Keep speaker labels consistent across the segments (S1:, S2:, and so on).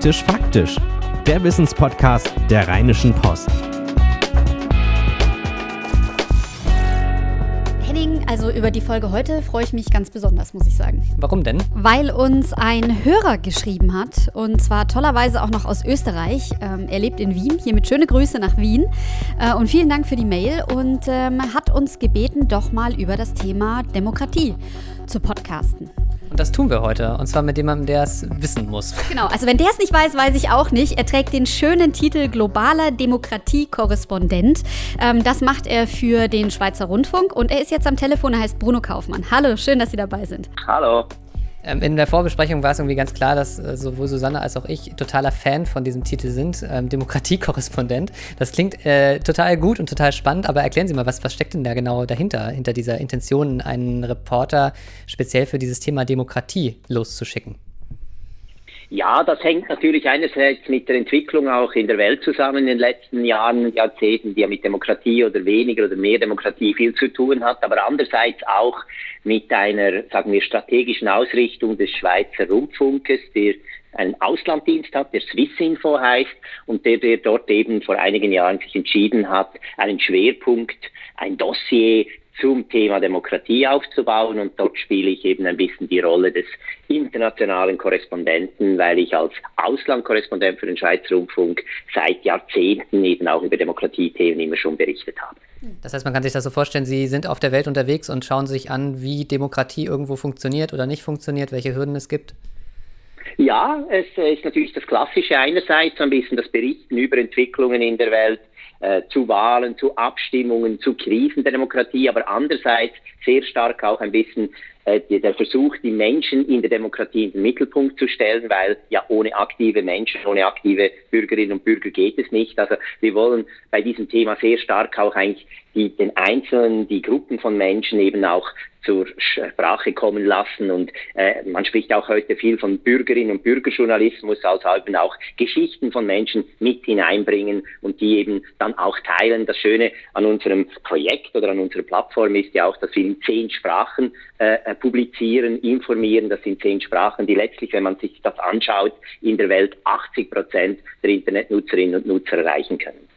S1: Faktisch Faktisch, der Wissenspodcast der Rheinischen Post.
S2: Henning, also über die Folge heute freue ich mich ganz besonders, muss ich sagen.
S3: Warum denn?
S2: Weil uns ein Hörer geschrieben hat und zwar tollerweise auch noch aus Österreich. Ähm, er lebt in Wien. Hiermit schöne Grüße nach Wien äh, und vielen Dank für die Mail und ähm, hat uns gebeten, doch mal über das Thema Demokratie zu podcasten.
S3: Und das tun wir heute. Und zwar mit jemandem, der es wissen muss.
S2: Genau, also wenn der es nicht weiß, weiß ich auch nicht. Er trägt den schönen Titel Globaler Demokratie-Korrespondent. Ähm, das macht er für den Schweizer Rundfunk und er ist jetzt am Telefon, er heißt Bruno Kaufmann. Hallo, schön, dass Sie dabei sind.
S4: Hallo.
S3: Ähm, in der Vorbesprechung war es irgendwie ganz klar, dass äh, sowohl Susanne als auch ich totaler Fan von diesem Titel sind, ähm, Demokratiekorrespondent. Das klingt äh, total gut und total spannend, aber erklären Sie mal, was, was steckt denn da genau dahinter, hinter dieser Intention, einen Reporter speziell für dieses Thema Demokratie loszuschicken?
S4: Ja, das hängt natürlich einerseits mit der Entwicklung auch in der Welt zusammen in den letzten Jahren, Jahrzehnten, die ja mit Demokratie oder weniger oder mehr Demokratie viel zu tun hat, aber andererseits auch mit einer, sagen wir, strategischen Ausrichtung des Schweizer Rundfunkes, der einen Auslanddienst hat, der Swissinfo heißt und der, der dort eben vor einigen Jahren sich entschieden hat, einen Schwerpunkt, ein Dossier zum Thema Demokratie aufzubauen. Und dort spiele ich eben ein bisschen die Rolle des internationalen Korrespondenten, weil ich als Auslandkorrespondent für den Schweizer Rundfunk seit Jahrzehnten eben auch über Demokratiethemen immer schon berichtet habe.
S3: Das heißt, man kann sich das so vorstellen, Sie sind auf der Welt unterwegs und schauen sich an, wie Demokratie irgendwo funktioniert oder nicht funktioniert, welche Hürden es gibt?
S4: Ja, es ist natürlich das Klassische einerseits, ein bisschen das Berichten über Entwicklungen in der Welt, äh, zu Wahlen, zu Abstimmungen, zu Krisen der Demokratie, aber andererseits sehr stark auch ein bisschen äh, der Versuch, die Menschen in der Demokratie in den Mittelpunkt zu stellen, weil ja ohne aktive Menschen, ohne aktive Bürgerinnen und Bürger geht es nicht. Also wir wollen bei diesem Thema sehr stark auch eigentlich die, den Einzelnen, die Gruppen von Menschen eben auch zur Sprache kommen lassen. Und äh, man spricht auch heute viel von Bürgerinnen und Bürgerjournalismus, also eben auch Geschichten von Menschen mit hineinbringen und die eben dann auch teilen. Das Schöne an unserem Projekt oder an unserer Plattform ist ja auch, dass wir in zehn Sprachen äh, äh publizieren, informieren. Das sind zehn Sprachen, die letztlich, wenn man sich das anschaut, in der Welt 80 Prozent der Internetnutzerinnen und Nutzer erreichen können.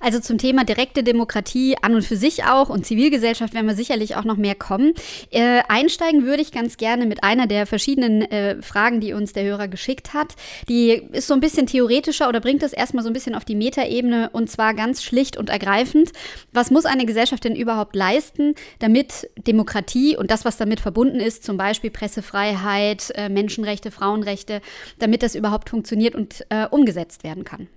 S2: Also zum Thema direkte Demokratie an und für sich auch und Zivilgesellschaft werden wir sicherlich auch noch mehr kommen. Äh, einsteigen würde ich ganz gerne mit einer der verschiedenen äh, Fragen, die uns der Hörer geschickt hat. Die ist so ein bisschen theoretischer oder bringt es erstmal so ein bisschen auf die Metaebene und zwar ganz schlicht und ergreifend. Was muss eine Gesellschaft denn überhaupt leisten, damit Demokratie und das, was damit verbunden ist, zum Beispiel Pressefreiheit, äh, Menschenrechte, Frauenrechte, damit das überhaupt funktioniert und äh, umgesetzt werden kann?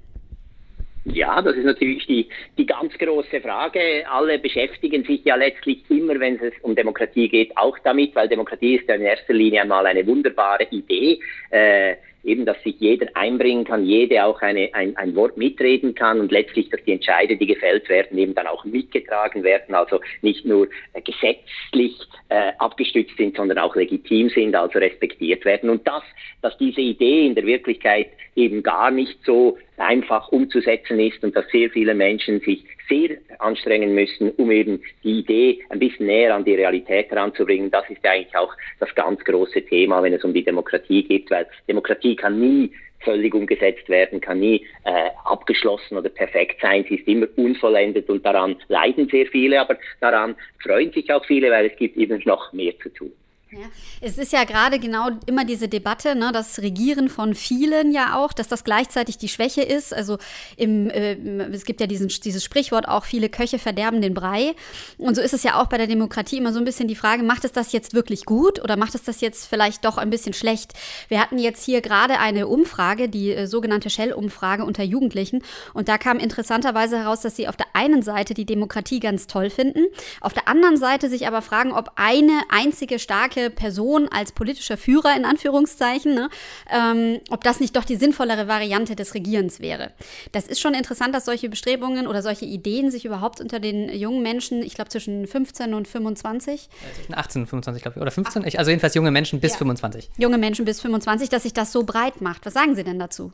S4: Ja, das ist natürlich die, die ganz große Frage. Alle beschäftigen sich ja letztlich immer, wenn es um Demokratie geht, auch damit, weil Demokratie ist ja in erster Linie einmal eine wunderbare Idee. Äh, eben, dass sich jeder einbringen kann, jede auch eine, ein, ein Wort mitreden kann und letztlich, dass die Entscheide, die gefällt werden, eben dann auch mitgetragen werden, also nicht nur äh, gesetzlich äh, abgestützt sind, sondern auch legitim sind, also respektiert werden. Und das, dass diese Idee in der Wirklichkeit eben gar nicht so einfach umzusetzen ist und dass sehr viele Menschen sich sehr anstrengen müssen, um eben die Idee ein bisschen näher an die Realität heranzubringen. Das ist eigentlich auch das ganz große Thema, wenn es um die Demokratie geht, weil Demokratie kann nie völlig umgesetzt werden, kann nie äh, abgeschlossen oder perfekt sein. Sie ist immer unvollendet und daran leiden sehr viele, aber daran freuen sich auch viele, weil es gibt eben noch mehr zu tun.
S2: Ja. Es ist ja gerade genau immer diese Debatte, ne, das Regieren von vielen ja auch, dass das gleichzeitig die Schwäche ist. Also im, äh, es gibt ja diesen, dieses Sprichwort auch, viele Köche verderben den Brei. Und so ist es ja auch bei der Demokratie immer so ein bisschen die Frage, macht es das jetzt wirklich gut oder macht es das jetzt vielleicht doch ein bisschen schlecht? Wir hatten jetzt hier gerade eine Umfrage, die äh, sogenannte Shell-Umfrage unter Jugendlichen. Und da kam interessanterweise heraus, dass sie auf der einen Seite die Demokratie ganz toll finden, auf der anderen Seite sich aber fragen, ob eine einzige starke starke Person als politischer Führer in Anführungszeichen, ne, ähm, ob das nicht doch die sinnvollere Variante des Regierens wäre. Das ist schon interessant, dass solche Bestrebungen oder solche Ideen sich überhaupt unter den jungen Menschen, ich glaube zwischen 15 und 25.
S3: Ja, zwischen 18 und 25, glaube ich. Oder 15? Ich, also jedenfalls junge Menschen bis ja. 25.
S2: Junge Menschen bis 25, dass sich das so breit macht. Was sagen Sie denn dazu?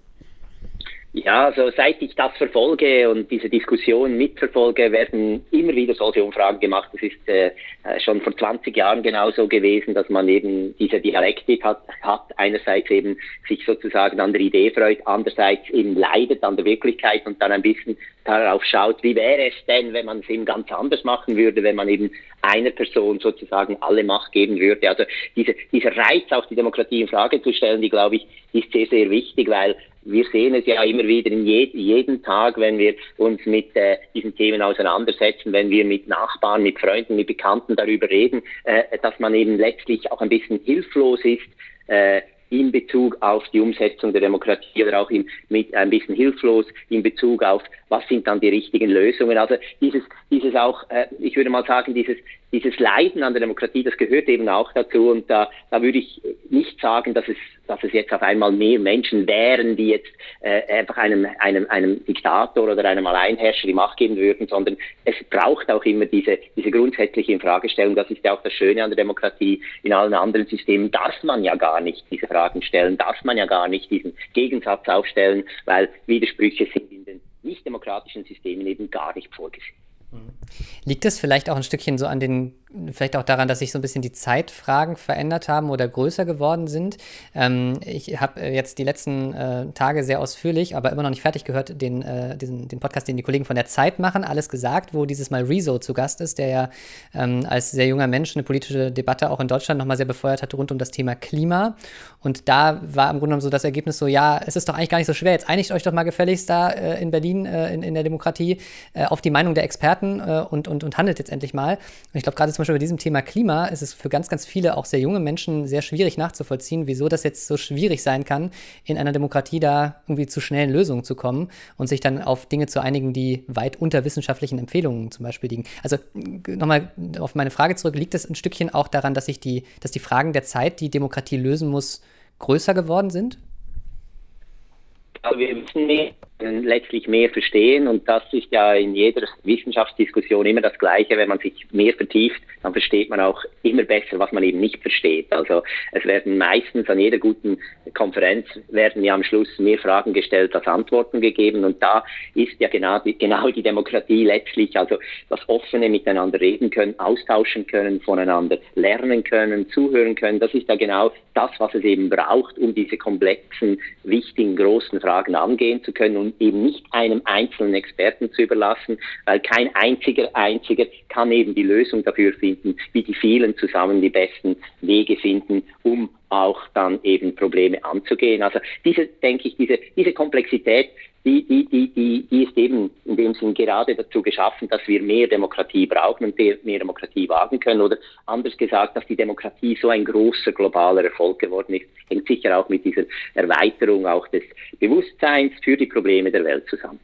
S4: Ja, also seit ich das verfolge und diese Diskussion mitverfolge, werden immer wieder solche Umfragen gemacht. Das ist äh, äh schon vor 20 Jahren genauso gewesen, dass man eben diese Dialektik hat, hat, einerseits eben sich sozusagen an der Idee freut, andererseits eben leidet an der Wirklichkeit und dann ein bisschen darauf schaut, wie wäre es denn, wenn man es eben ganz anders machen würde, wenn man eben einer Person sozusagen alle Macht geben würde. Also diese, dieser Reiz, auch die Demokratie in Frage zu stellen, die glaube ich, ist sehr, sehr wichtig, weil wir sehen es ja immer wieder in je, jeden Tag, wenn wir uns mit äh, diesen Themen auseinandersetzen, wenn wir mit Nachbarn, mit Freunden, mit Bekannten darüber reden, äh, dass man eben letztlich auch ein bisschen hilflos ist, äh, in Bezug auf die Umsetzung der Demokratie oder auch in, mit ein bisschen hilflos in Bezug auf, was sind dann die richtigen Lösungen. Also dieses, dieses auch, äh, ich würde mal sagen, dieses, dieses Leiden an der Demokratie, das gehört eben auch dazu. Und da, da würde ich nicht sagen, dass es, dass es jetzt auf einmal mehr Menschen wären, die jetzt äh, einfach einem, einem, einem Diktator oder einem Alleinherrscher die Macht geben würden, sondern es braucht auch immer diese, diese grundsätzliche Infragestellung. Das ist ja auch das Schöne an der Demokratie. In allen anderen Systemen darf man ja gar nicht diese Fragen stellen, darf man ja gar nicht diesen Gegensatz aufstellen, weil Widersprüche sind in den nicht demokratischen Systemen eben gar nicht vorgesehen.
S3: Liegt es vielleicht auch ein Stückchen so an den vielleicht auch daran, dass sich so ein bisschen die Zeitfragen verändert haben oder größer geworden sind. Ähm, ich habe äh, jetzt die letzten äh, Tage sehr ausführlich, aber immer noch nicht fertig gehört, den, äh, diesen, den Podcast, den die Kollegen von der Zeit machen, alles gesagt, wo dieses Mal Rezo zu Gast ist, der ja ähm, als sehr junger Mensch eine politische Debatte auch in Deutschland nochmal sehr befeuert hat rund um das Thema Klima. Und da war im Grunde genommen so das Ergebnis so, ja, es ist doch eigentlich gar nicht so schwer, jetzt einigt euch doch mal gefälligst da äh, in Berlin, äh, in, in der Demokratie, äh, auf die Meinung der Experten und, und, und handelt jetzt endlich mal. Und ich glaube, gerade zum Beispiel bei diesem Thema Klima ist es für ganz, ganz viele, auch sehr junge Menschen, sehr schwierig nachzuvollziehen, wieso das jetzt so schwierig sein kann, in einer Demokratie da irgendwie zu schnellen Lösungen zu kommen und sich dann auf Dinge zu einigen, die weit unter wissenschaftlichen Empfehlungen zum Beispiel liegen. Also nochmal auf meine Frage zurück, liegt es ein Stückchen auch daran, dass sich die, dass die Fragen der Zeit, die Demokratie lösen muss, größer geworden sind?
S4: Also wir müssen mehr, letztlich mehr verstehen und das ist ja in jeder Wissenschaftsdiskussion immer das Gleiche. Wenn man sich mehr vertieft, dann versteht man auch immer besser, was man eben nicht versteht. Also es werden meistens an jeder guten Konferenz werden ja am Schluss mehr Fragen gestellt als Antworten gegeben und da ist ja genau die, genau die Demokratie letztlich, also das offene Miteinander reden können, austauschen können, voneinander lernen können, zuhören können. Das ist ja genau das, was es eben braucht, um diese komplexen, wichtigen, großen Fragen angehen zu können und eben nicht einem einzelnen Experten zu überlassen, weil kein einziger einziger kann eben die Lösung dafür finden, wie die vielen zusammen die besten Wege finden, um auch dann eben Probleme anzugehen. Also diese, denke ich, diese, diese Komplexität, die, die, die, die, die ist eben in dem Sinn gerade dazu geschaffen, dass wir mehr Demokratie brauchen und mehr Demokratie wagen können. Oder anders gesagt, dass die Demokratie so ein großer globaler Erfolg geworden ist, hängt sicher auch mit dieser Erweiterung auch des Bewusstseins für die Probleme der Welt zusammen.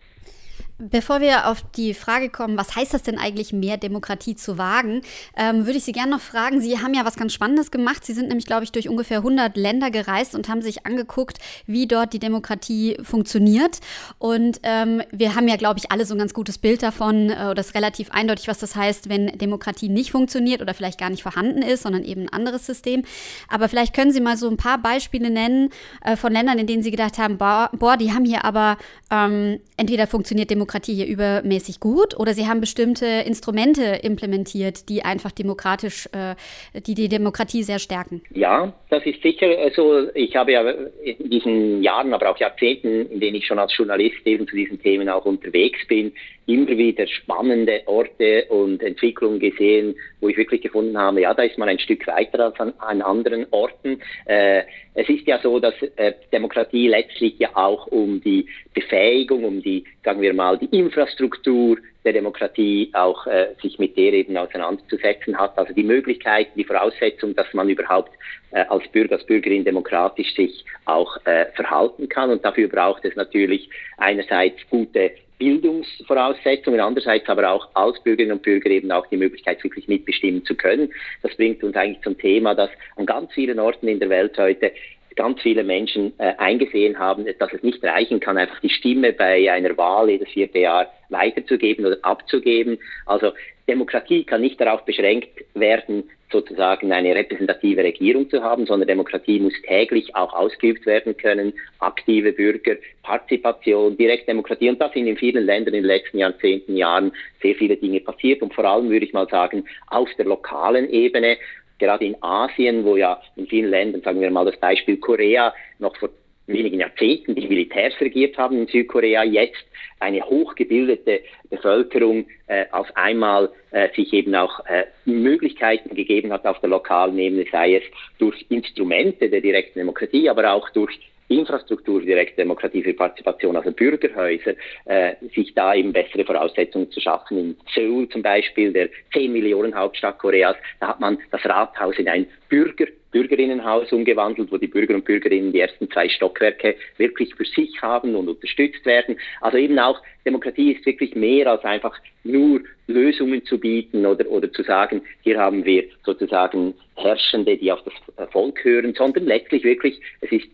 S2: Bevor wir auf die Frage kommen, was heißt das denn eigentlich, mehr Demokratie zu wagen, ähm, würde ich Sie gerne noch fragen. Sie haben ja was ganz Spannendes gemacht. Sie sind nämlich, glaube ich, durch ungefähr 100 Länder gereist und haben sich angeguckt, wie dort die Demokratie funktioniert. Und ähm, wir haben ja, glaube ich, alle so ein ganz gutes Bild davon, äh, oder ist relativ eindeutig, was das heißt, wenn Demokratie nicht funktioniert oder vielleicht gar nicht vorhanden ist, sondern eben ein anderes System. Aber vielleicht können Sie mal so ein paar Beispiele nennen äh, von Ländern, in denen Sie gedacht haben, boah, boah die haben hier aber ähm, entweder funktioniert Demokratie Demokratie hier übermäßig gut oder sie haben bestimmte Instrumente implementiert, die einfach demokratisch, äh, die die Demokratie sehr stärken?
S4: Ja, das ist sicher so. Ich habe ja in diesen Jahren, aber auch Jahrzehnten, in denen ich schon als Journalist eben zu diesen Themen auch unterwegs bin, immer wieder spannende Orte und Entwicklungen gesehen, wo ich wirklich gefunden habe, ja, da ist man ein Stück weiter als an, an anderen Orten. Äh, es ist ja so, dass äh, Demokratie letztlich ja auch um die Befähigung, um die, sagen wir mal, die Infrastruktur der Demokratie auch äh, sich mit der eben auseinanderzusetzen hat. Also die Möglichkeit, die Voraussetzung, dass man überhaupt äh, als Bürger, als Bürgerin demokratisch sich auch äh, verhalten kann. Und dafür braucht es natürlich einerseits gute Bildungsvoraussetzungen, andererseits aber auch als Bürgerinnen und Bürger eben auch die Möglichkeit, wirklich mitbestimmen zu können. Das bringt uns eigentlich zum Thema, dass an ganz vielen Orten in der Welt heute ganz viele Menschen äh, eingesehen haben, dass es nicht reichen kann, einfach die Stimme bei einer Wahl jedes vierte Jahr weiterzugeben oder abzugeben. Also Demokratie kann nicht darauf beschränkt werden, sozusagen eine repräsentative Regierung zu haben, sondern Demokratie muss täglich auch ausgeübt werden können, aktive Bürger, Partizipation, Direktdemokratie. Und da sind in vielen Ländern in den letzten Jahrzehnten, Jahren sehr viele Dinge passiert. Und vor allem würde ich mal sagen, auf der lokalen Ebene gerade in Asien, wo ja in vielen Ländern, sagen wir mal das Beispiel Korea, noch vor wenigen Jahrzehnten die Militärs regiert haben in Südkorea, jetzt eine hochgebildete Bevölkerung äh, auf einmal äh, sich eben auch äh, Möglichkeiten gegeben hat auf der lokalen Ebene, sei es durch Instrumente der direkten Demokratie, aber auch durch Infrastruktur direkte demokrative Partizipation, also Bürgerhäuser, äh, sich da eben bessere Voraussetzungen zu schaffen. In Seoul zum Beispiel, der 10 Millionen Hauptstadt Koreas, da hat man das Rathaus in ein Bürger Bürgerinnenhaus umgewandelt, wo die Bürger und Bürgerinnen die ersten zwei Stockwerke wirklich für sich haben und unterstützt werden. Also eben auch Demokratie ist wirklich mehr als einfach nur Lösungen zu bieten oder, oder zu sagen, hier haben wir sozusagen Herrschende, die auf das Volk hören, sondern letztlich wirklich, es ist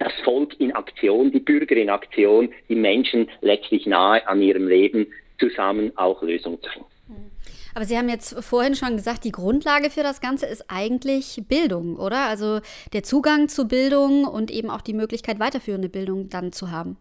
S4: das Volk in Aktion, die Bürger in Aktion, die Menschen letztlich nahe an ihrem Leben zusammen auch Lösungen zu finden.
S2: Aber Sie haben jetzt vorhin schon gesagt, die Grundlage für das Ganze ist eigentlich Bildung, oder? Also der Zugang zu Bildung und eben auch die Möglichkeit, weiterführende Bildung dann zu haben.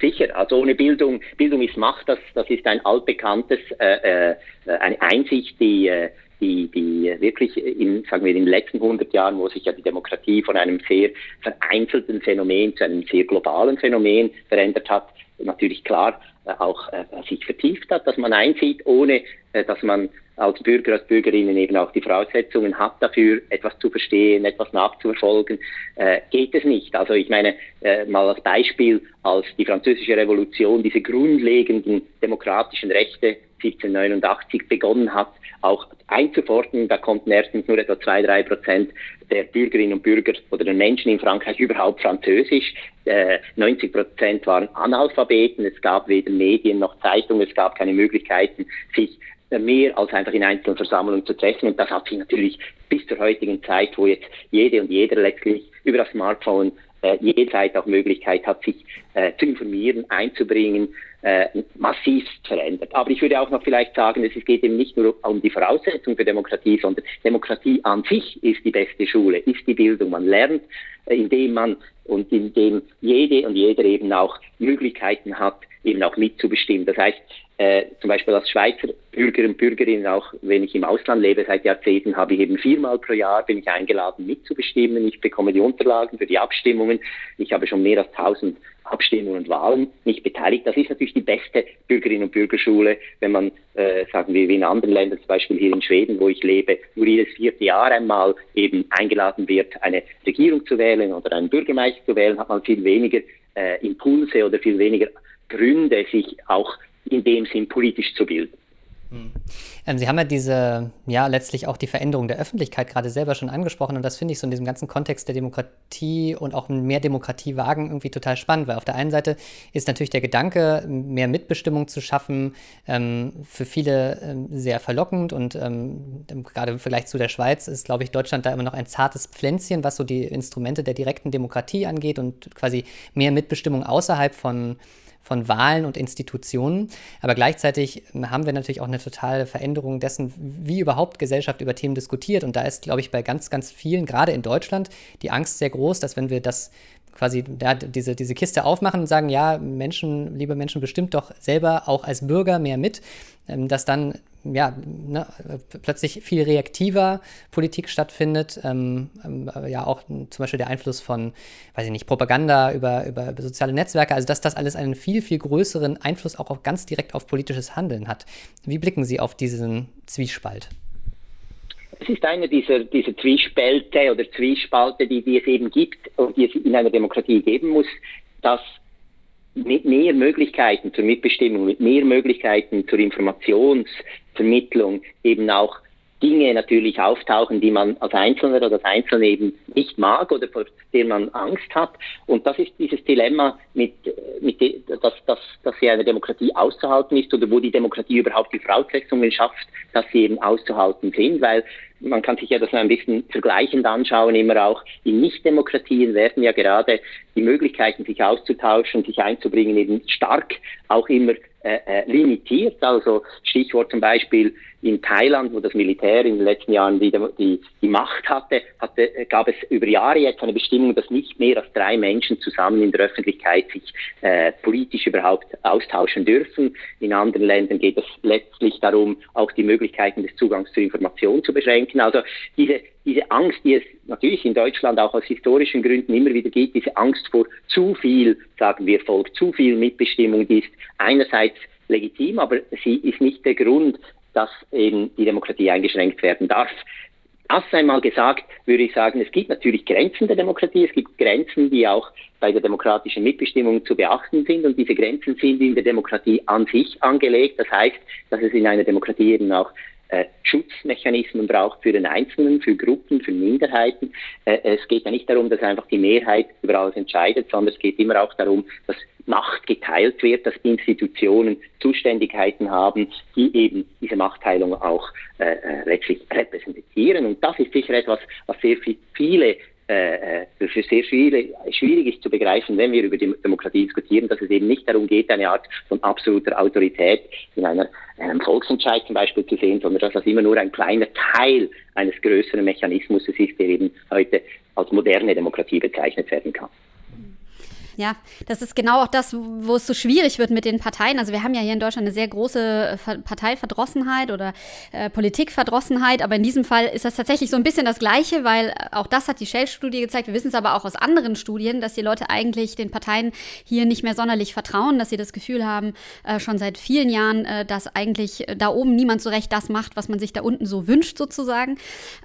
S4: Sicher, also ohne Bildung, Bildung ist Macht, das, das ist ein altbekanntes, äh, äh, eine Einsicht, die, äh, die, die wirklich in, sagen wir, in den letzten 100 Jahren, wo sich ja die Demokratie von einem sehr vereinzelten Phänomen zu einem sehr globalen Phänomen verändert hat, natürlich klar äh, auch äh, sich vertieft hat, dass man einsieht, ohne äh, dass man als Bürger, als Bürgerinnen eben auch die Voraussetzungen hat dafür, etwas zu verstehen, etwas nachzuverfolgen, äh, geht es nicht. Also ich meine, äh, mal als Beispiel, als die französische Revolution diese grundlegenden demokratischen Rechte 1789 begonnen hat, auch einzufordern. Da konnten erstens nur etwa zwei, drei Prozent der Bürgerinnen und Bürger oder der Menschen in Frankreich überhaupt Französisch. Äh, 90 Prozent waren Analphabeten. Es gab weder Medien noch Zeitungen. Es gab keine Möglichkeiten, sich mehr als einfach in einzelnen Versammlungen zu treffen. Und das hat sich natürlich bis zur heutigen Zeit, wo jetzt jede und jeder letztlich über das Smartphone äh, jederzeit auch Möglichkeit hat, sich äh, zu informieren, einzubringen, äh, massiv verändert. Aber ich würde auch noch vielleicht sagen, es geht eben nicht nur um die Voraussetzung für Demokratie, sondern Demokratie an sich ist die beste Schule, ist die Bildung. Man lernt, äh, indem man und indem jede und jeder eben auch Möglichkeiten hat, eben auch mitzubestimmen. Das heißt, äh, zum Beispiel als Schweizer Bürger und Bürgerin, auch wenn ich im Ausland lebe seit Jahrzehnten, habe ich eben viermal pro Jahr bin ich eingeladen mitzubestimmen. Ich bekomme die Unterlagen für die Abstimmungen. Ich habe schon mehr als 1000 Abstimmungen und Wahlen nicht beteiligt. Das ist natürlich die beste Bürgerinnen und Bürgerschule, wenn man, äh, sagen wir, wie in anderen Ländern, zum Beispiel hier in Schweden, wo ich lebe, nur jedes vierte Jahr einmal eben eingeladen wird, eine Regierung zu wählen oder einen Bürgermeister zu wählen, hat man viel weniger äh, Impulse oder viel weniger Gründe, sich auch in dem Sinn politisch zu bilden.
S3: Hm. Ähm, Sie haben ja diese, ja, letztlich auch die Veränderung der Öffentlichkeit gerade selber schon angesprochen und das finde ich so in diesem ganzen Kontext der Demokratie und auch mehr Demokratie wagen irgendwie total spannend, weil auf der einen Seite ist natürlich der Gedanke, mehr Mitbestimmung zu schaffen, ähm, für viele ähm, sehr verlockend und gerade im Vergleich zu der Schweiz ist, glaube ich, Deutschland da immer noch ein zartes Pflänzchen, was so die Instrumente der direkten Demokratie angeht und quasi mehr Mitbestimmung außerhalb von von Wahlen und Institutionen. Aber gleichzeitig haben wir natürlich auch eine totale Veränderung dessen, wie überhaupt Gesellschaft über Themen diskutiert. Und da ist, glaube ich, bei ganz, ganz vielen, gerade in Deutschland, die Angst sehr groß, dass wenn wir das quasi ja, diese, diese Kiste aufmachen und sagen, ja, Menschen, liebe Menschen, bestimmt doch selber auch als Bürger mehr mit, ähm, dass dann ja, ne, plötzlich viel reaktiver Politik stattfindet. Ähm, ähm, ja, auch zum Beispiel der Einfluss von, weiß ich nicht, Propaganda über, über, über, soziale Netzwerke, also dass das alles einen viel, viel größeren Einfluss auch, auch ganz direkt auf politisches Handeln hat. Wie blicken Sie auf diesen Zwiespalt?
S4: Es ist eine dieser, dieser Zwiespälte oder Zwiespalte, die, die es eben gibt und die es in einer Demokratie geben muss, dass mit mehr Möglichkeiten zur Mitbestimmung, mit mehr Möglichkeiten zur Informationsvermittlung eben auch Dinge natürlich auftauchen, die man als Einzelner oder als Einzelne eben nicht mag oder vor denen man Angst hat. Und das ist dieses Dilemma, mit, mit de, dass, dass, dass sie eine Demokratie auszuhalten ist oder wo die Demokratie überhaupt die Voraussetzungen schafft, dass sie eben auszuhalten sind, weil man kann sich ja das ein bisschen vergleichend anschauen, immer auch in Nichtdemokratien werden ja gerade die Möglichkeiten, sich auszutauschen, sich einzubringen, eben stark auch immer äh, äh, limitiert. Also Stichwort zum Beispiel in Thailand, wo das Militär in den letzten Jahren die, die, die Macht hatte, hatte, gab es über Jahre jetzt eine Bestimmung, dass nicht mehr als drei Menschen zusammen in der Öffentlichkeit sich äh, politisch überhaupt austauschen dürfen. In anderen Ländern geht es letztlich darum, auch die Möglichkeiten des Zugangs zur Information zu beschränken. Also diese, diese Angst, die es natürlich in Deutschland auch aus historischen Gründen immer wieder gibt, diese Angst vor zu viel, sagen wir Volk, zu viel Mitbestimmung, die ist einerseits legitim, aber sie ist nicht der Grund, dass eben die Demokratie eingeschränkt werden darf. Das einmal gesagt, würde ich sagen, es gibt natürlich Grenzen der Demokratie, es gibt Grenzen, die auch bei der demokratischen Mitbestimmung zu beachten sind und diese Grenzen sind in der Demokratie an sich angelegt. Das heißt, dass es in einer Demokratie eben auch äh, Schutzmechanismen braucht für den Einzelnen, für Gruppen, für Minderheiten. Äh, es geht ja nicht darum, dass einfach die Mehrheit über alles entscheidet, sondern es geht immer auch darum, dass Macht geteilt wird, dass Institutionen Zuständigkeiten haben, die eben diese Machtteilung auch äh, äh letztlich repräsentieren. Und das ist sicher etwas, was sehr viele äh, äh, für sehr viele schwierig ist zu begreifen, wenn wir über die Demokratie diskutieren, dass es eben nicht darum geht, eine Art von absoluter Autorität in einer, einem Volksentscheid zum Beispiel zu sehen, sondern dass das immer nur ein kleiner Teil eines größeren Mechanismus ist, der eben heute als moderne Demokratie bezeichnet werden kann.
S2: Ja, das ist genau auch das, wo es so schwierig wird mit den Parteien. Also wir haben ja hier in Deutschland eine sehr große äh, Parteiverdrossenheit oder äh, Politikverdrossenheit, aber in diesem Fall ist das tatsächlich so ein bisschen das Gleiche, weil äh, auch das hat die Shell-Studie gezeigt. Wir wissen es aber auch aus anderen Studien, dass die Leute eigentlich den Parteien hier nicht mehr sonderlich vertrauen, dass sie das Gefühl haben, äh, schon seit vielen Jahren, äh, dass eigentlich da oben niemand so recht das macht, was man sich da unten so wünscht sozusagen.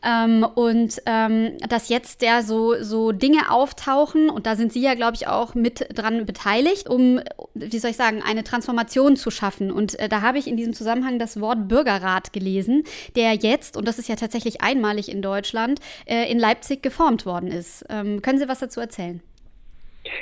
S2: Ähm, und ähm, dass jetzt ja so, so Dinge auftauchen und da sind Sie ja, glaube ich, auch mit dran beteiligt, um, wie soll ich sagen, eine Transformation zu schaffen. Und äh, da habe ich in diesem Zusammenhang das Wort Bürgerrat gelesen, der jetzt, und das ist ja tatsächlich einmalig in Deutschland, äh, in Leipzig geformt worden ist. Ähm, können Sie was dazu erzählen?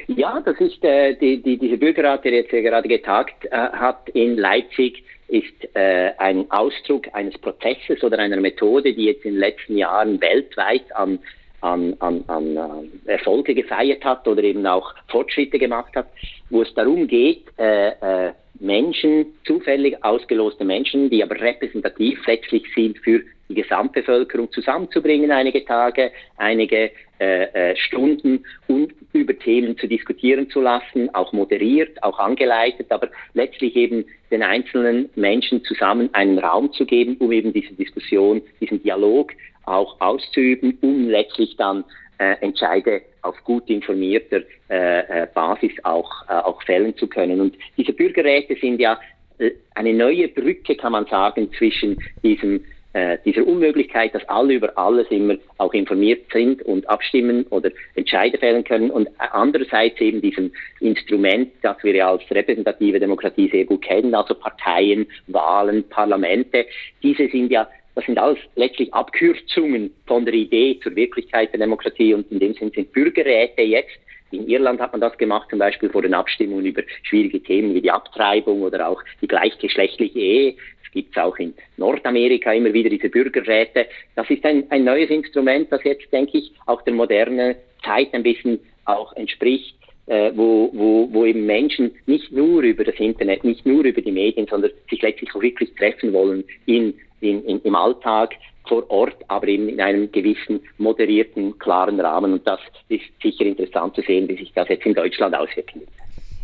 S4: Ja, das ist äh, die, die, diese Bürgerrat, der jetzt gerade getagt äh, hat in Leipzig, ist äh, ein Ausdruck eines Prozesses oder einer Methode, die jetzt in den letzten Jahren weltweit an an, an, an äh, Erfolge gefeiert hat oder eben auch Fortschritte gemacht hat, wo es darum geht, äh, äh, Menschen, zufällig ausgeloste Menschen, die aber repräsentativ letztlich sind für die Gesamtbevölkerung zusammenzubringen, einige Tage, einige äh, äh, Stunden und über Themen zu diskutieren zu lassen, auch moderiert, auch angeleitet, aber letztlich eben den einzelnen Menschen zusammen einen Raum zu geben, um eben diese Diskussion, diesen Dialog auch auszuüben, um letztlich dann äh, Entscheide auf gut informierter äh, äh, Basis auch, äh, auch fällen zu können. Und diese Bürgerräte sind ja äh, eine neue Brücke, kann man sagen, zwischen diesem äh, dieser Unmöglichkeit, dass alle über alles immer auch informiert sind und abstimmen oder Entscheide fällen können und andererseits eben diesem Instrument, das wir ja als repräsentative Demokratie sehr gut kennen, also Parteien, Wahlen, Parlamente, diese sind ja das sind alles letztlich Abkürzungen von der Idee zur Wirklichkeit der Demokratie und in dem Sinn sind Bürgerräte jetzt in Irland hat man das gemacht, zum Beispiel vor den Abstimmungen über schwierige Themen wie die Abtreibung oder auch die gleichgeschlechtliche Ehe. Gibt es auch in Nordamerika immer wieder diese Bürgerräte. Das ist ein, ein neues Instrument, das jetzt, denke ich, auch der modernen Zeit ein bisschen auch entspricht. Äh, wo, wo, wo eben Menschen nicht nur über das Internet, nicht nur über die Medien, sondern sich letztlich auch wirklich treffen wollen in in, in, im Alltag vor Ort, aber eben in einem gewissen moderierten, klaren Rahmen. Und das ist sicher interessant zu sehen, wie sich das jetzt in Deutschland auswirken wird.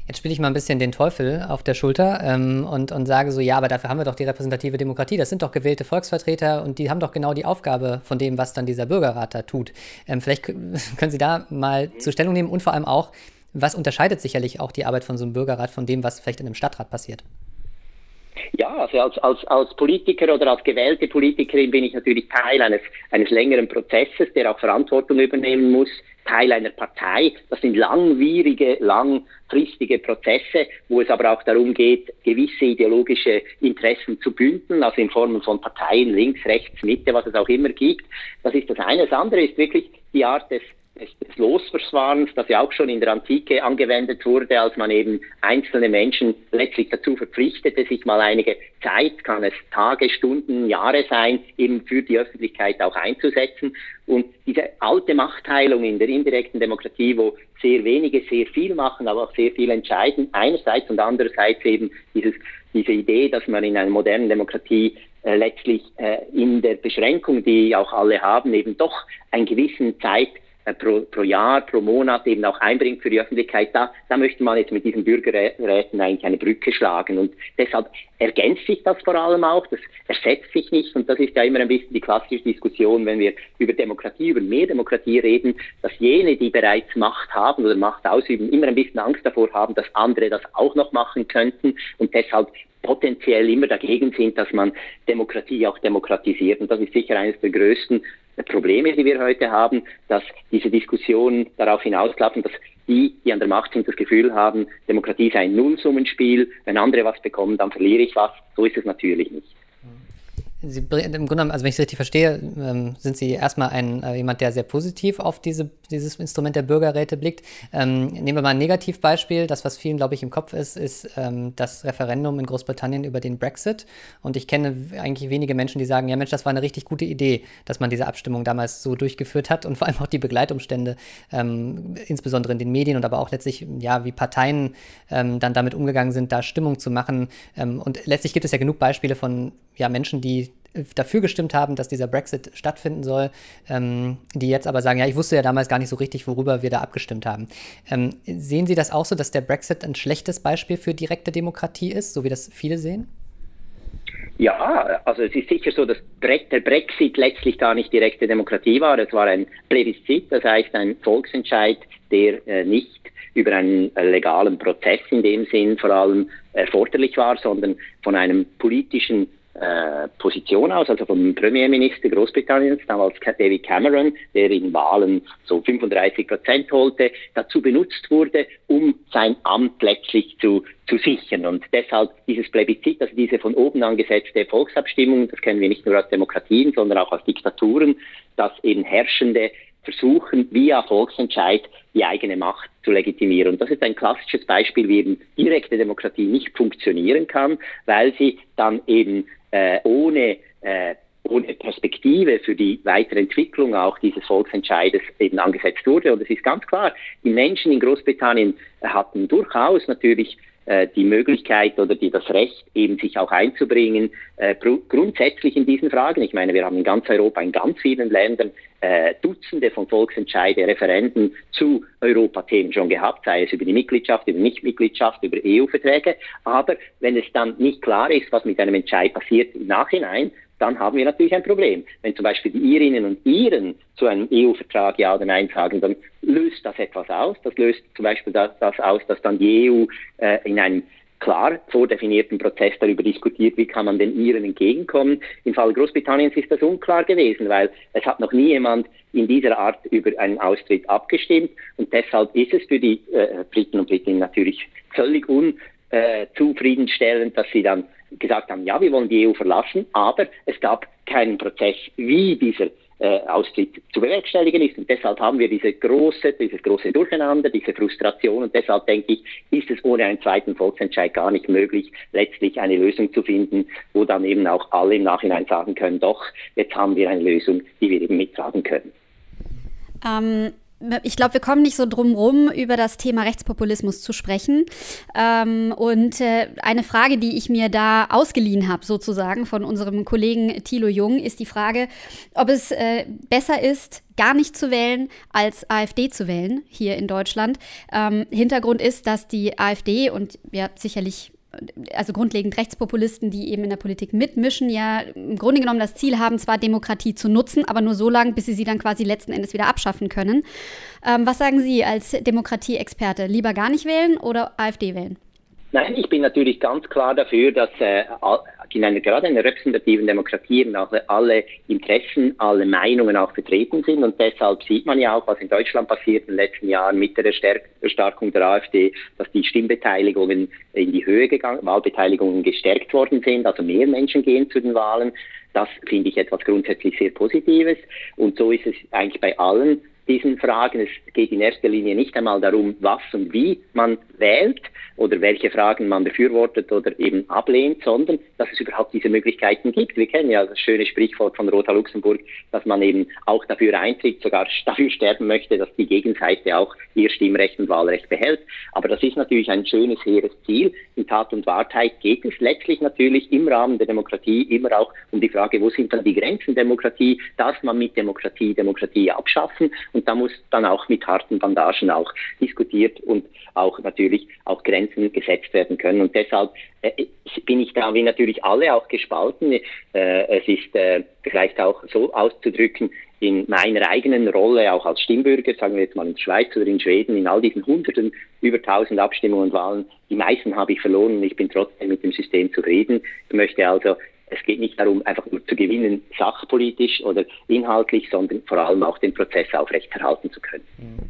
S3: Jetzt spiele ich mal ein bisschen den Teufel auf der Schulter ähm, und, und sage so, ja, aber dafür haben wir doch die repräsentative Demokratie. Das sind doch gewählte Volksvertreter und die haben doch genau die Aufgabe von dem, was dann dieser Bürgerrat da tut. Ähm, vielleicht können Sie da mal zur Stellung nehmen und vor allem auch, was unterscheidet sicherlich auch die Arbeit von so einem Bürgerrat von dem, was vielleicht in einem Stadtrat passiert?
S4: Ja, also als, als, als Politiker oder als gewählte Politikerin bin ich natürlich Teil eines, eines längeren Prozesses, der auch Verantwortung übernehmen muss, Teil einer Partei. Das sind langwierige, langfristige Prozesse, wo es aber auch darum geht, gewisse ideologische Interessen zu bündeln, also in Form von Parteien links, rechts, Mitte, was es auch immer gibt. Das ist das eine. Das andere ist wirklich die Art des des Losverfahrens, das ja auch schon in der Antike angewendet wurde, als man eben einzelne Menschen letztlich dazu verpflichtete, sich mal einige Zeit, kann es Tage, Stunden, Jahre sein, eben für die Öffentlichkeit auch einzusetzen. Und diese alte Machtteilung in der indirekten Demokratie, wo sehr wenige sehr viel machen, aber auch sehr viel entscheiden, einerseits und andererseits eben dieses diese Idee, dass man in einer modernen Demokratie äh, letztlich äh, in der Beschränkung, die auch alle haben, eben doch einen gewissen Zeit pro, pro Jahr, pro Monat eben auch einbringt für die Öffentlichkeit, da, da möchte man jetzt mit diesen Bürgerräten eigentlich eine Brücke schlagen. Und deshalb ergänzt sich das vor allem auch, das ersetzt sich nicht. Und das ist ja immer ein bisschen die klassische Diskussion, wenn wir über Demokratie, über mehr Demokratie reden, dass jene, die bereits Macht haben oder Macht ausüben, immer ein bisschen Angst davor haben, dass andere das auch noch machen könnten und deshalb potenziell immer dagegen sind, dass man Demokratie auch demokratisiert. Und das ist sicher eines der größten Probleme, die wir heute haben, dass diese Diskussionen darauf hinauslaufen, dass die, die an der Macht sind, das Gefühl haben, Demokratie sei ein Nullsummenspiel. Wenn andere was bekommen, dann verliere ich was. So ist es natürlich nicht.
S3: Sie, Im Grunde, also wenn ich es richtig verstehe, ähm, sind Sie erstmal ein, äh, jemand, der sehr positiv auf diese, dieses Instrument der Bürgerräte blickt. Ähm, nehmen wir mal ein Negativbeispiel. Das, was vielen, glaube ich, im Kopf ist, ist ähm, das Referendum in Großbritannien über den Brexit. Und ich kenne eigentlich wenige Menschen, die sagen, ja Mensch, das war eine richtig gute Idee, dass man diese Abstimmung damals so durchgeführt hat und vor allem auch die Begleitumstände, ähm, insbesondere in den Medien und aber auch letztlich, ja, wie Parteien ähm, dann damit umgegangen sind, da Stimmung zu machen. Ähm, und letztlich gibt es ja genug Beispiele von ja, Menschen, die dafür gestimmt haben, dass dieser Brexit stattfinden soll, ähm, die jetzt aber sagen, ja, ich wusste ja damals gar nicht so richtig, worüber wir da abgestimmt haben. Ähm, sehen Sie das auch so, dass der Brexit ein schlechtes Beispiel für direkte Demokratie ist, so wie das viele sehen?
S4: Ja, also es ist sicher so, dass der Brexit letztlich gar nicht direkte Demokratie war. Es war ein Plebiszit, das heißt ein Volksentscheid, der äh, nicht über einen äh, legalen Prozess in dem Sinn vor allem erforderlich war, sondern von einem politischen Position aus, also vom Premierminister Großbritanniens, damals David Cameron, der in Wahlen so 35 Prozent holte, dazu benutzt wurde, um sein Amt letztlich zu, zu sichern. Und deshalb dieses Plebiszit, also diese von oben angesetzte Volksabstimmung, das kennen wir nicht nur aus Demokratien, sondern auch aus Diktaturen, dass eben Herrschende versuchen, via Volksentscheid die eigene Macht zu legitimieren. Und das ist ein klassisches Beispiel, wie eben direkte Demokratie nicht funktionieren kann, weil sie dann eben äh, ohne, äh, ohne Perspektive für die weitere Entwicklung auch dieses Volksentscheides eben angesetzt wurde. Und es ist ganz klar, die Menschen in Großbritannien hatten durchaus natürlich die Möglichkeit oder die, das Recht, eben sich auch einzubringen, äh, grundsätzlich in diesen Fragen. Ich meine, wir haben in ganz Europa, in ganz vielen Ländern äh, Dutzende von Volksentscheide, Referenden zu Europathemen schon gehabt, sei es über die Mitgliedschaft, über Nichtmitgliedschaft, über EU-Verträge. Aber wenn es dann nicht klar ist, was mit einem Entscheid passiert im Nachhinein, dann haben wir natürlich ein Problem. Wenn zum Beispiel die Irinnen und Iren zu einem EU-Vertrag Ja oder Nein sagen, dann löst das etwas aus. Das löst zum Beispiel das, das aus, dass dann die EU äh, in einem klar vordefinierten Prozess darüber diskutiert, wie kann man den Iren entgegenkommen. Im Fall Großbritanniens ist das unklar gewesen, weil es hat noch nie jemand in dieser Art über einen Austritt abgestimmt und deshalb ist es für die äh, Briten und Britinnen natürlich völlig unzufriedenstellend, äh, dass sie dann gesagt haben, ja, wir wollen die EU verlassen, aber es gab keinen Prozess, wie dieser äh, Austritt zu bewerkstelligen ist. Und deshalb haben wir diese große, dieses große Durcheinander, diese Frustration. Und deshalb denke ich, ist es ohne einen zweiten Volksentscheid gar nicht möglich, letztlich eine Lösung zu finden, wo dann eben auch alle im Nachhinein sagen können, doch, jetzt haben wir eine Lösung, die wir eben mittragen können.
S2: Ähm, ich glaube, wir kommen nicht so drum rum, über das Thema Rechtspopulismus zu sprechen. Ähm, und äh, eine Frage, die ich mir da ausgeliehen habe, sozusagen von unserem Kollegen Thilo Jung, ist die Frage, ob es äh, besser ist, gar nicht zu wählen, als AfD zu wählen hier in Deutschland. Ähm, Hintergrund ist, dass die AfD und ja sicherlich also grundlegend Rechtspopulisten, die eben in der Politik mitmischen, ja im Grunde genommen das Ziel haben, zwar Demokratie zu nutzen, aber nur so lange, bis sie sie dann quasi letzten Endes wieder abschaffen können. Ähm, was sagen Sie als Demokratieexperte? Lieber gar nicht wählen oder AfD wählen?
S4: Nein, ich bin natürlich ganz klar dafür, dass äh, in einer, gerade in einer repräsentativen Demokratie eben auch alle Interessen, alle Meinungen auch vertreten sind. Und deshalb sieht man ja auch, was in Deutschland passiert in den letzten Jahren mit der Erstarkung der AfD, dass die Stimmbeteiligungen in die Höhe gegangen, Wahlbeteiligungen gestärkt worden sind, also mehr Menschen gehen zu den Wahlen. Das finde ich etwas grundsätzlich sehr Positives. Und so ist es eigentlich bei allen diesen Fragen. Es geht in erster Linie nicht einmal darum, was und wie man wählt oder welche Fragen man befürwortet oder eben ablehnt, sondern dass es überhaupt diese Möglichkeiten gibt. Wir kennen ja das schöne Sprichwort von Rosa Luxemburg, dass man eben auch dafür eintritt, sogar dafür sterben möchte, dass die Gegenseite auch ihr Stimmrecht und Wahlrecht behält. Aber das ist natürlich ein schönes, hehres Ziel. In Tat und Wahrheit geht es letztlich natürlich im Rahmen der Demokratie immer auch um die Frage, wo sind dann die Grenzen Demokratie? Darf man mit Demokratie Demokratie abschaffen? Und da muss dann auch mit harten Bandagen auch diskutiert und auch natürlich auch Grenzen gesetzt werden können. Und deshalb äh, bin ich da wie natürlich alle auch gespalten. Äh, es ist äh, vielleicht auch so auszudrücken, in meiner eigenen Rolle auch als Stimmbürger, sagen wir jetzt mal in der Schweiz oder in Schweden, in all diesen Hunderten, über tausend Abstimmungen und Wahlen, die meisten habe ich verloren und ich bin trotzdem mit dem System zufrieden. Ich möchte also es geht nicht darum, einfach nur zu gewinnen, sachpolitisch oder inhaltlich, sondern vor allem auch den Prozess aufrechterhalten zu können. Mhm.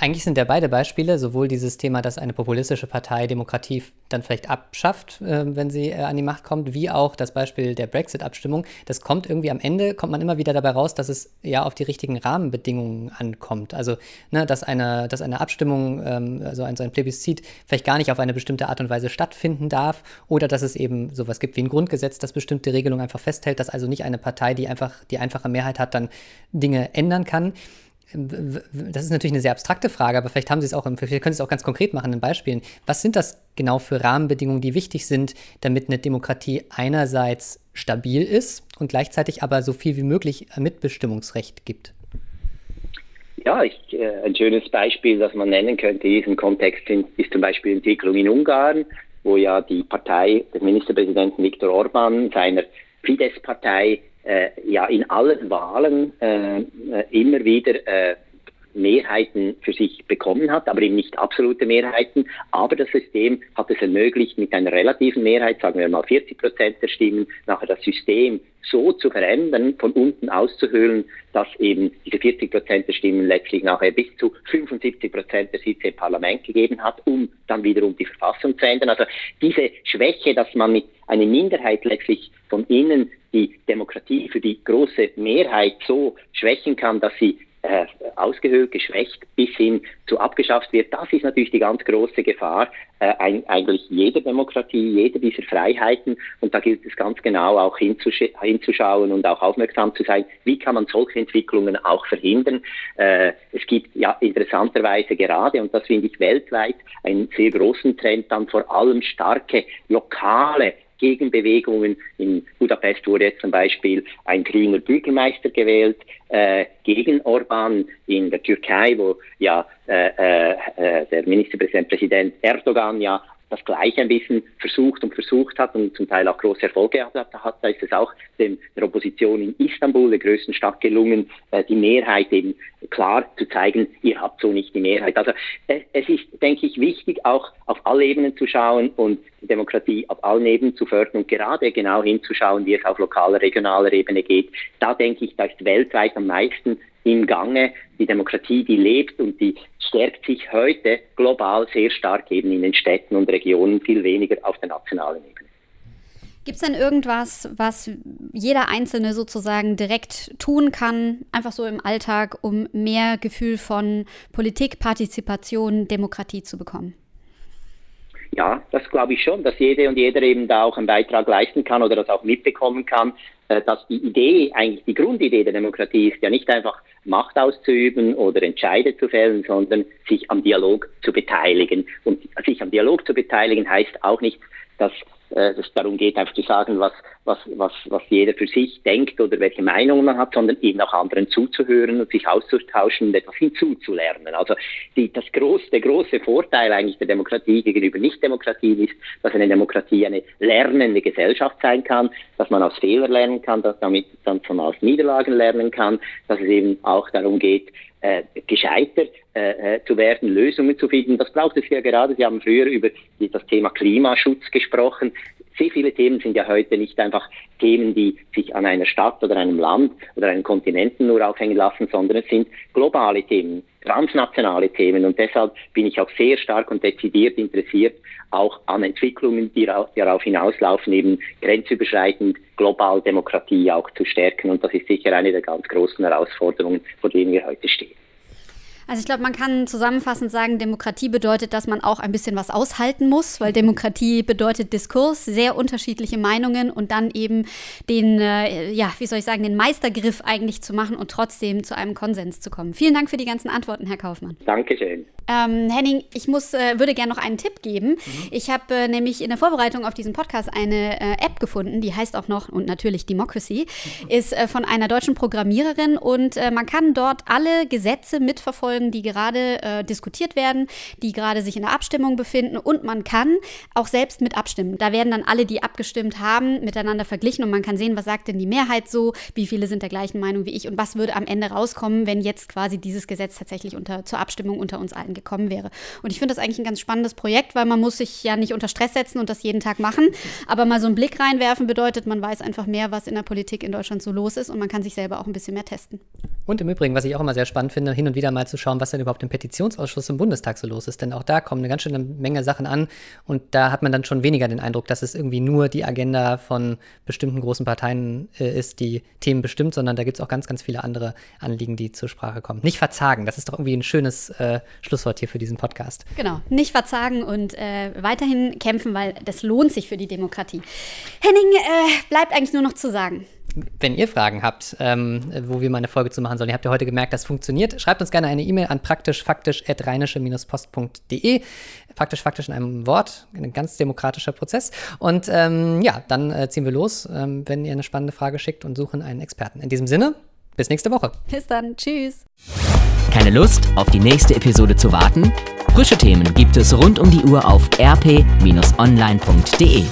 S3: Eigentlich sind ja beide Beispiele, sowohl dieses Thema, dass eine populistische Partei Demokratie dann vielleicht abschafft, äh, wenn sie äh, an die Macht kommt, wie auch das Beispiel der Brexit-Abstimmung. Das kommt irgendwie am Ende, kommt man immer wieder dabei raus, dass es ja auf die richtigen Rahmenbedingungen ankommt. Also, ne, dass, eine, dass eine Abstimmung, ähm, also ein, so ein Plebiszit, vielleicht gar nicht auf eine bestimmte Art und Weise stattfinden darf oder dass es eben sowas gibt wie ein Grundgesetz, das bestimmte Regelungen einfach festhält, dass also nicht eine Partei, die einfach die einfache Mehrheit hat, dann Dinge ändern kann das ist natürlich eine sehr abstrakte Frage, aber vielleicht haben Sie es auch, vielleicht können Sie es auch ganz konkret machen in Beispielen. Was sind das genau für Rahmenbedingungen, die wichtig sind, damit eine Demokratie einerseits stabil ist und gleichzeitig aber so viel wie möglich Mitbestimmungsrecht gibt?
S4: Ja, ich, äh, ein schönes Beispiel, das man nennen könnte in diesem Kontext ist zum Beispiel die Entwicklung in Ungarn, wo ja die Partei des Ministerpräsidenten Viktor Orban seiner Fidesz-Partei ja in allen Wahlen äh, immer wieder äh, Mehrheiten für sich bekommen hat, aber eben nicht absolute Mehrheiten. Aber das System hat es ermöglicht, mit einer relativen Mehrheit, sagen wir mal 40 Prozent der Stimmen, nachher das System so zu verändern, von unten auszuhöhlen, dass eben diese 40 Prozent der Stimmen letztlich nachher bis zu 75 Prozent der Sitze im Parlament gegeben hat, um dann wiederum die Verfassung zu ändern. Also diese Schwäche, dass man mit einer Minderheit letztlich von innen die Demokratie für die große Mehrheit so schwächen kann, dass sie äh, ausgehöhlt, geschwächt bis hin zu abgeschafft wird. Das ist natürlich die ganz große Gefahr äh, ein, eigentlich jeder Demokratie, jeder dieser Freiheiten. Und da gilt es ganz genau auch hinzusch hinzuschauen und auch aufmerksam zu sein, wie kann man solche Entwicklungen auch verhindern. Äh, es gibt ja interessanterweise gerade, und das finde ich weltweit, einen sehr großen Trend dann vor allem starke lokale Gegenbewegungen. In Budapest wurde jetzt zum Beispiel ein grüner Bürgermeister gewählt äh, gegen Orban. In der Türkei, wo ja äh, äh, äh der Ministerpräsident Präsident Erdogan ja das Gleiche ein bisschen versucht und versucht hat und zum Teil auch große Erfolge hat, hat da ist es auch dem, der Opposition in Istanbul, der größten Stadt, gelungen, äh, die Mehrheit eben klar zu zeigen, ihr habt so nicht die Mehrheit. Also äh, es ist, denke ich, wichtig, auch auf alle Ebenen zu schauen und die Demokratie auf allen Ebenen zu fördern und gerade genau hinzuschauen, wie es auf lokaler, regionaler Ebene geht. Da denke ich, da ist weltweit am meisten im Gange. Die Demokratie, die lebt und die stärkt sich heute global sehr stark eben in den Städten und Regionen, viel weniger auf der nationalen Ebene.
S2: Gibt es denn irgendwas, was jeder Einzelne sozusagen direkt tun kann, einfach so im Alltag, um mehr Gefühl von Politik, Partizipation, Demokratie zu bekommen?
S4: Ja, das glaube ich schon, dass jede und jeder eben da auch einen Beitrag leisten kann oder das auch mitbekommen kann, äh, dass die Idee, eigentlich die Grundidee der Demokratie ist ja nicht einfach Macht auszuüben oder Entscheide zu fällen, sondern sich am Dialog zu beteiligen. Und sich am Dialog zu beteiligen heißt auch nicht, dass äh, es darum geht, einfach zu sagen, was, was, was, was jeder für sich denkt oder welche Meinungen man hat, sondern eben auch anderen zuzuhören und sich auszutauschen und etwas hinzuzulernen. Also die, das groß, der große Vorteil eigentlich der Demokratie gegenüber Nicht-Demokratie ist, dass eine Demokratie eine lernende Gesellschaft sein kann, dass man aus Fehlern lernen kann, dass damit dann von aus Niederlagen lernen kann, dass es eben auch darum geht, äh, gescheiter äh, äh, zu werden, Lösungen zu finden. Das braucht es ja gerade. Sie haben früher über das Thema Klimaschutz gesprochen. Sehr viele Themen sind ja heute nicht einfach Themen, die sich an einer Stadt oder einem Land oder einem Kontinenten nur aufhängen lassen, sondern es sind globale Themen, transnationale Themen. Und deshalb bin ich auch sehr stark und dezidiert interessiert, auch an Entwicklungen, die darauf hinauslaufen, eben grenzüberschreitend global Demokratie auch zu stärken. Und das ist sicher eine der ganz großen Herausforderungen, vor denen wir heute stehen.
S2: Also ich glaube, man kann zusammenfassend sagen, Demokratie bedeutet, dass man auch ein bisschen was aushalten muss, weil Demokratie bedeutet Diskurs, sehr unterschiedliche Meinungen und dann eben den, äh, ja, wie soll ich sagen, den Meistergriff eigentlich zu machen und trotzdem zu einem Konsens zu kommen. Vielen Dank für die ganzen Antworten, Herr Kaufmann.
S4: Dankeschön.
S2: Ähm, Henning, ich muss, äh, würde gerne noch einen Tipp geben. Mhm. Ich habe äh, nämlich in der Vorbereitung auf diesen Podcast eine äh, App gefunden, die heißt auch noch, und natürlich Democracy, mhm. ist äh, von einer deutschen Programmiererin und äh, man kann dort alle Gesetze mitverfolgen, die gerade äh, diskutiert werden, die gerade sich in der Abstimmung befinden und man kann auch selbst mit abstimmen. Da werden dann alle, die abgestimmt haben, miteinander verglichen und man kann sehen, was sagt denn die Mehrheit so, wie viele sind der gleichen Meinung wie ich und was würde am Ende rauskommen, wenn jetzt quasi dieses Gesetz tatsächlich unter, zur Abstimmung unter uns allen gekommen wäre. Und ich finde das eigentlich ein ganz spannendes Projekt, weil man muss sich ja nicht unter Stress setzen und das jeden Tag machen. Aber mal so einen Blick reinwerfen bedeutet, man weiß einfach mehr, was in der Politik in Deutschland so los ist und man kann sich selber auch ein bisschen mehr testen.
S3: Und im Übrigen, was ich auch immer sehr spannend finde, hin und wieder mal zu schauen, was denn überhaupt im Petitionsausschuss im Bundestag so los ist. Denn auch da kommen eine ganz schöne Menge Sachen an und da hat man dann schon weniger den Eindruck, dass es irgendwie nur die Agenda von bestimmten großen Parteien äh, ist, die Themen bestimmt, sondern da gibt es auch ganz, ganz viele andere Anliegen, die zur Sprache kommen. Nicht verzagen, das ist doch irgendwie ein schönes äh, Schlusswort hier für diesen Podcast.
S2: Genau, nicht verzagen und äh, weiterhin kämpfen, weil das lohnt sich für die Demokratie. Henning, äh, bleibt eigentlich nur noch zu sagen.
S3: Wenn ihr Fragen habt, ähm, wo wir mal eine Folge zu machen sollen, ihr habt ja heute gemerkt, das funktioniert, schreibt uns gerne eine E-Mail an praktischfaktisch.rheinische-post.de. Praktisch faktisch in einem Wort, ein ganz demokratischer Prozess. Und ähm, ja, dann äh, ziehen wir los, ähm, wenn ihr eine spannende Frage schickt und suchen einen Experten. In diesem Sinne, bis nächste Woche.
S2: Bis dann, tschüss.
S1: Keine Lust, auf die nächste Episode zu warten? Frische Themen gibt es rund um die Uhr auf rp-online.de.